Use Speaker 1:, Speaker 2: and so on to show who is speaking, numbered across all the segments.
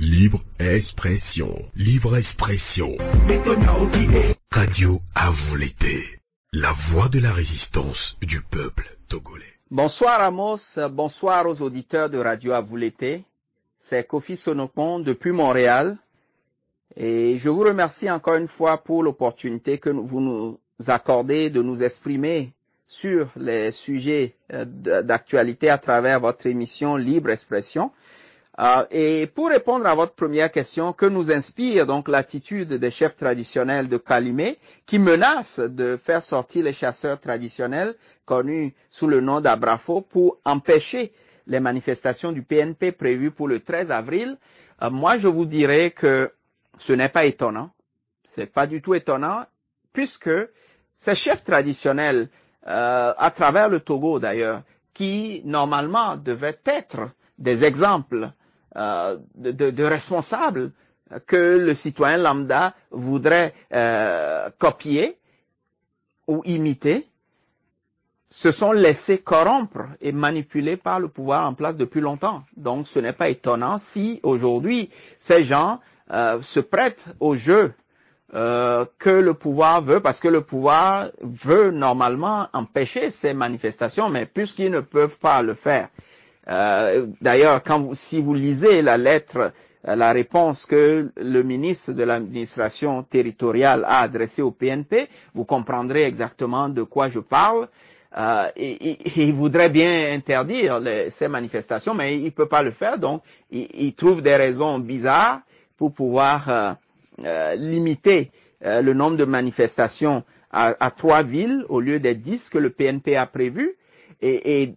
Speaker 1: Libre expression, libre expression. Radio à vous l'été. La voix de la résistance du peuple togolais.
Speaker 2: Bonsoir Amos, bonsoir aux auditeurs de Radio à vous l'été. C'est Kofi Sonopon depuis Montréal. Et je vous remercie encore une fois pour l'opportunité que vous nous accordez de nous exprimer sur les sujets euh, d'actualité à travers votre émission Libre Expression. Euh, et pour répondre à votre première question, que nous inspire donc l'attitude des chefs traditionnels de Calimé qui menacent de faire sortir les chasseurs traditionnels connus sous le nom d'Abrafo pour empêcher les manifestations du PNP prévues pour le 13 avril, euh, moi je vous dirais que ce n'est pas étonnant. C'est pas du tout étonnant puisque ces chefs traditionnels euh, à travers le Togo d'ailleurs, qui normalement devaient être des exemples euh, de, responsables que le citoyen lambda voudrait euh, copier ou imiter, se sont laissés corrompre et manipuler par le pouvoir en place depuis longtemps. Donc ce n'est pas étonnant si aujourd'hui ces gens euh, se prêtent au jeu euh, que le pouvoir veut, parce que le pouvoir veut normalement empêcher ces manifestations, mais puisqu'ils ne peuvent pas le faire. Euh, D'ailleurs, quand vous, si vous lisez la lettre, euh, la réponse que le ministre de l'administration territoriale a adressée au PNP, vous comprendrez exactement de quoi je parle. Euh, il voudrait bien interdire les, ces manifestations, mais il ne peut pas le faire, donc il, il, trouve des raisons bizarres pour pouvoir euh, limiter euh, le nombre de manifestations à, trois villes au lieu des dix que le PNP a prévu. Et, et,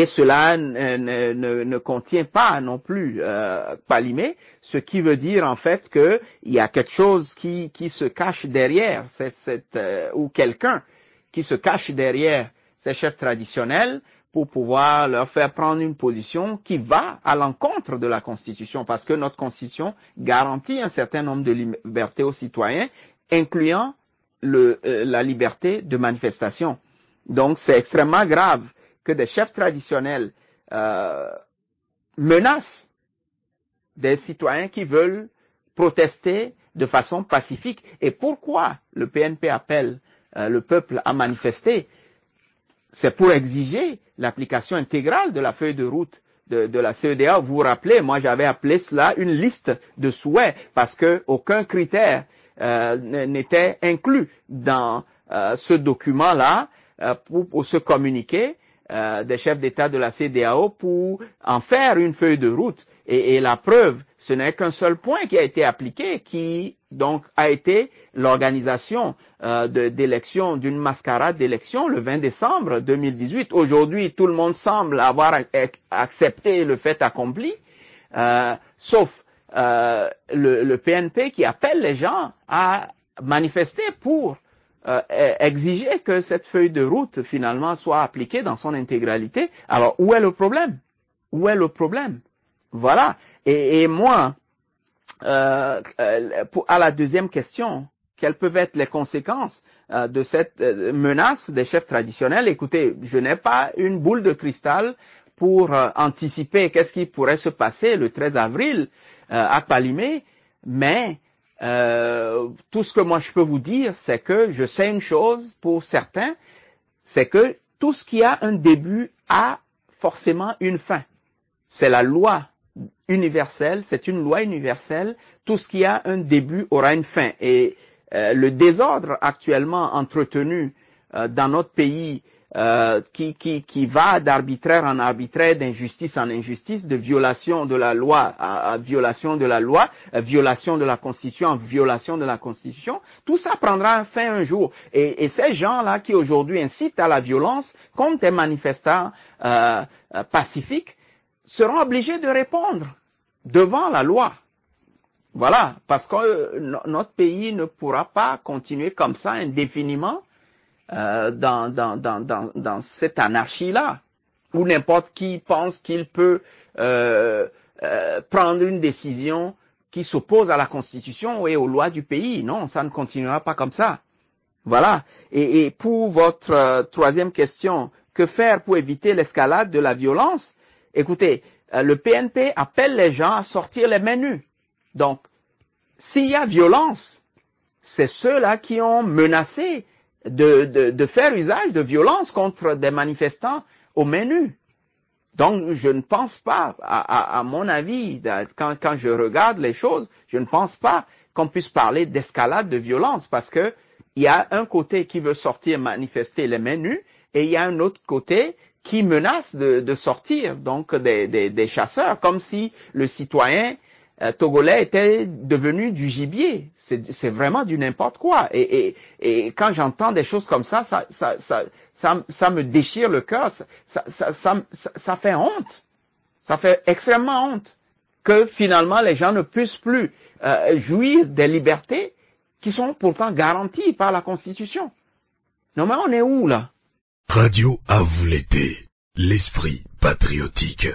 Speaker 2: et cela ne, ne, contient pas non plus euh, Palimé, ce qui veut dire en fait qu'il y a quelque chose qui, qui se cache derrière, cette, cette, euh, ou quelqu'un qui se cache derrière ces chefs traditionnels pour pouvoir leur faire prendre une position qui va à l'encontre de la Constitution, parce que notre Constitution garantit un certain nombre de libertés aux citoyens, incluant le, euh, la liberté de manifestation. Donc c'est extrêmement grave que des chefs traditionnels euh, menacent des citoyens qui veulent protester de façon pacifique. Et pourquoi le PNP appelle euh, le peuple à manifester? C'est pour exiger l'application intégrale de la feuille de route de, de, la CEDA. Vous vous rappelez, moi j'avais appelé cela une liste de souhaits parce que aucun critère euh, n'était inclus dans euh, ce document-là euh, pour, pour, se communiquer euh, des chefs d'État de la CDAO pour en faire une feuille de route. Et, et la preuve, ce n'est qu'un seul point qui a été appliqué, qui donc a été l'organisation euh, d'élections, d'une mascarade d'élections le 20 décembre 2018. Aujourd'hui, tout le monde semble avoir accepté le fait accompli, euh, sauf euh, le, le, PNP qui appelle les gens à manifester pour euh, exiger que cette feuille de route finalement soit appliquée dans son intégralité. Alors, où est le problème? Où est le problème? Voilà. Et, et moi, euh, pour, à la deuxième question, quelles peuvent être les conséquences euh, de cette euh, menace des chefs traditionnels? Écoutez, je n'ai pas une boule de cristal pour euh, anticiper qu'est-ce qui pourrait se passer le 13 avril à Palimé, mais tout ce que moi je peux vous dire, c'est que je sais une chose pour certains, c'est que tout ce qui a un début a forcément une fin. C'est la loi universelle, c'est une loi universelle. Tout ce qui a un début aura une fin. Et euh, le désordre actuellement entretenu euh, dans notre pays, euh, qui, qui, qui va d'arbitraire en arbitraire, d'injustice en injustice, de violation de la loi à, violation de la loi, violation de la Constitution en violation de la Constitution, tout ça prendra fin un jour. Et, et ces gens-là qui aujourd'hui incitent à la violence contre des manifestants pacifiques seront obligés de répondre devant la loi. Voilà, parce que notre pays ne pourra pas continuer comme ça indéfiniment euh, dans, dans, dans, dans, cette anarchie-là, où n'importe qui pense qu'il peut euh, euh, prendre une décision qui s'oppose à la Constitution et aux lois du pays. Non, ça ne continuera pas comme ça. Voilà. Et, et pour votre troisième question, que faire pour éviter l'escalade de la violence? Écoutez, euh, le PNP appelle les gens à sortir les menus. Donc, s'il y a violence, c'est ceux-là qui ont menacé de, de, faire usage de violence contre des manifestants au menu. Donc, je ne pense pas, à, à, mon avis, quand, quand, je regarde les choses, je ne pense pas qu'on puisse parler d'escalade de violence parce que il y a un côté qui veut sortir manifester les menus et il y a un autre côté qui menace de, de sortir donc des, des, des, chasseurs, comme si le citoyen euh, togolais était devenu du gibier. C'est vraiment du n'importe quoi. Et, et, et quand j'entends des choses comme ça, ça, ça, ça, ça, ça me déchire le cœur. Ça, ça, ça, ça, fait honte. Ça fait extrêmement honte que finalement les gens ne puissent plus euh, jouir des libertés qui sont pourtant garanties par la Constitution. Non mais on est où là?
Speaker 1: Radio à vous l'été, l'esprit patriotique.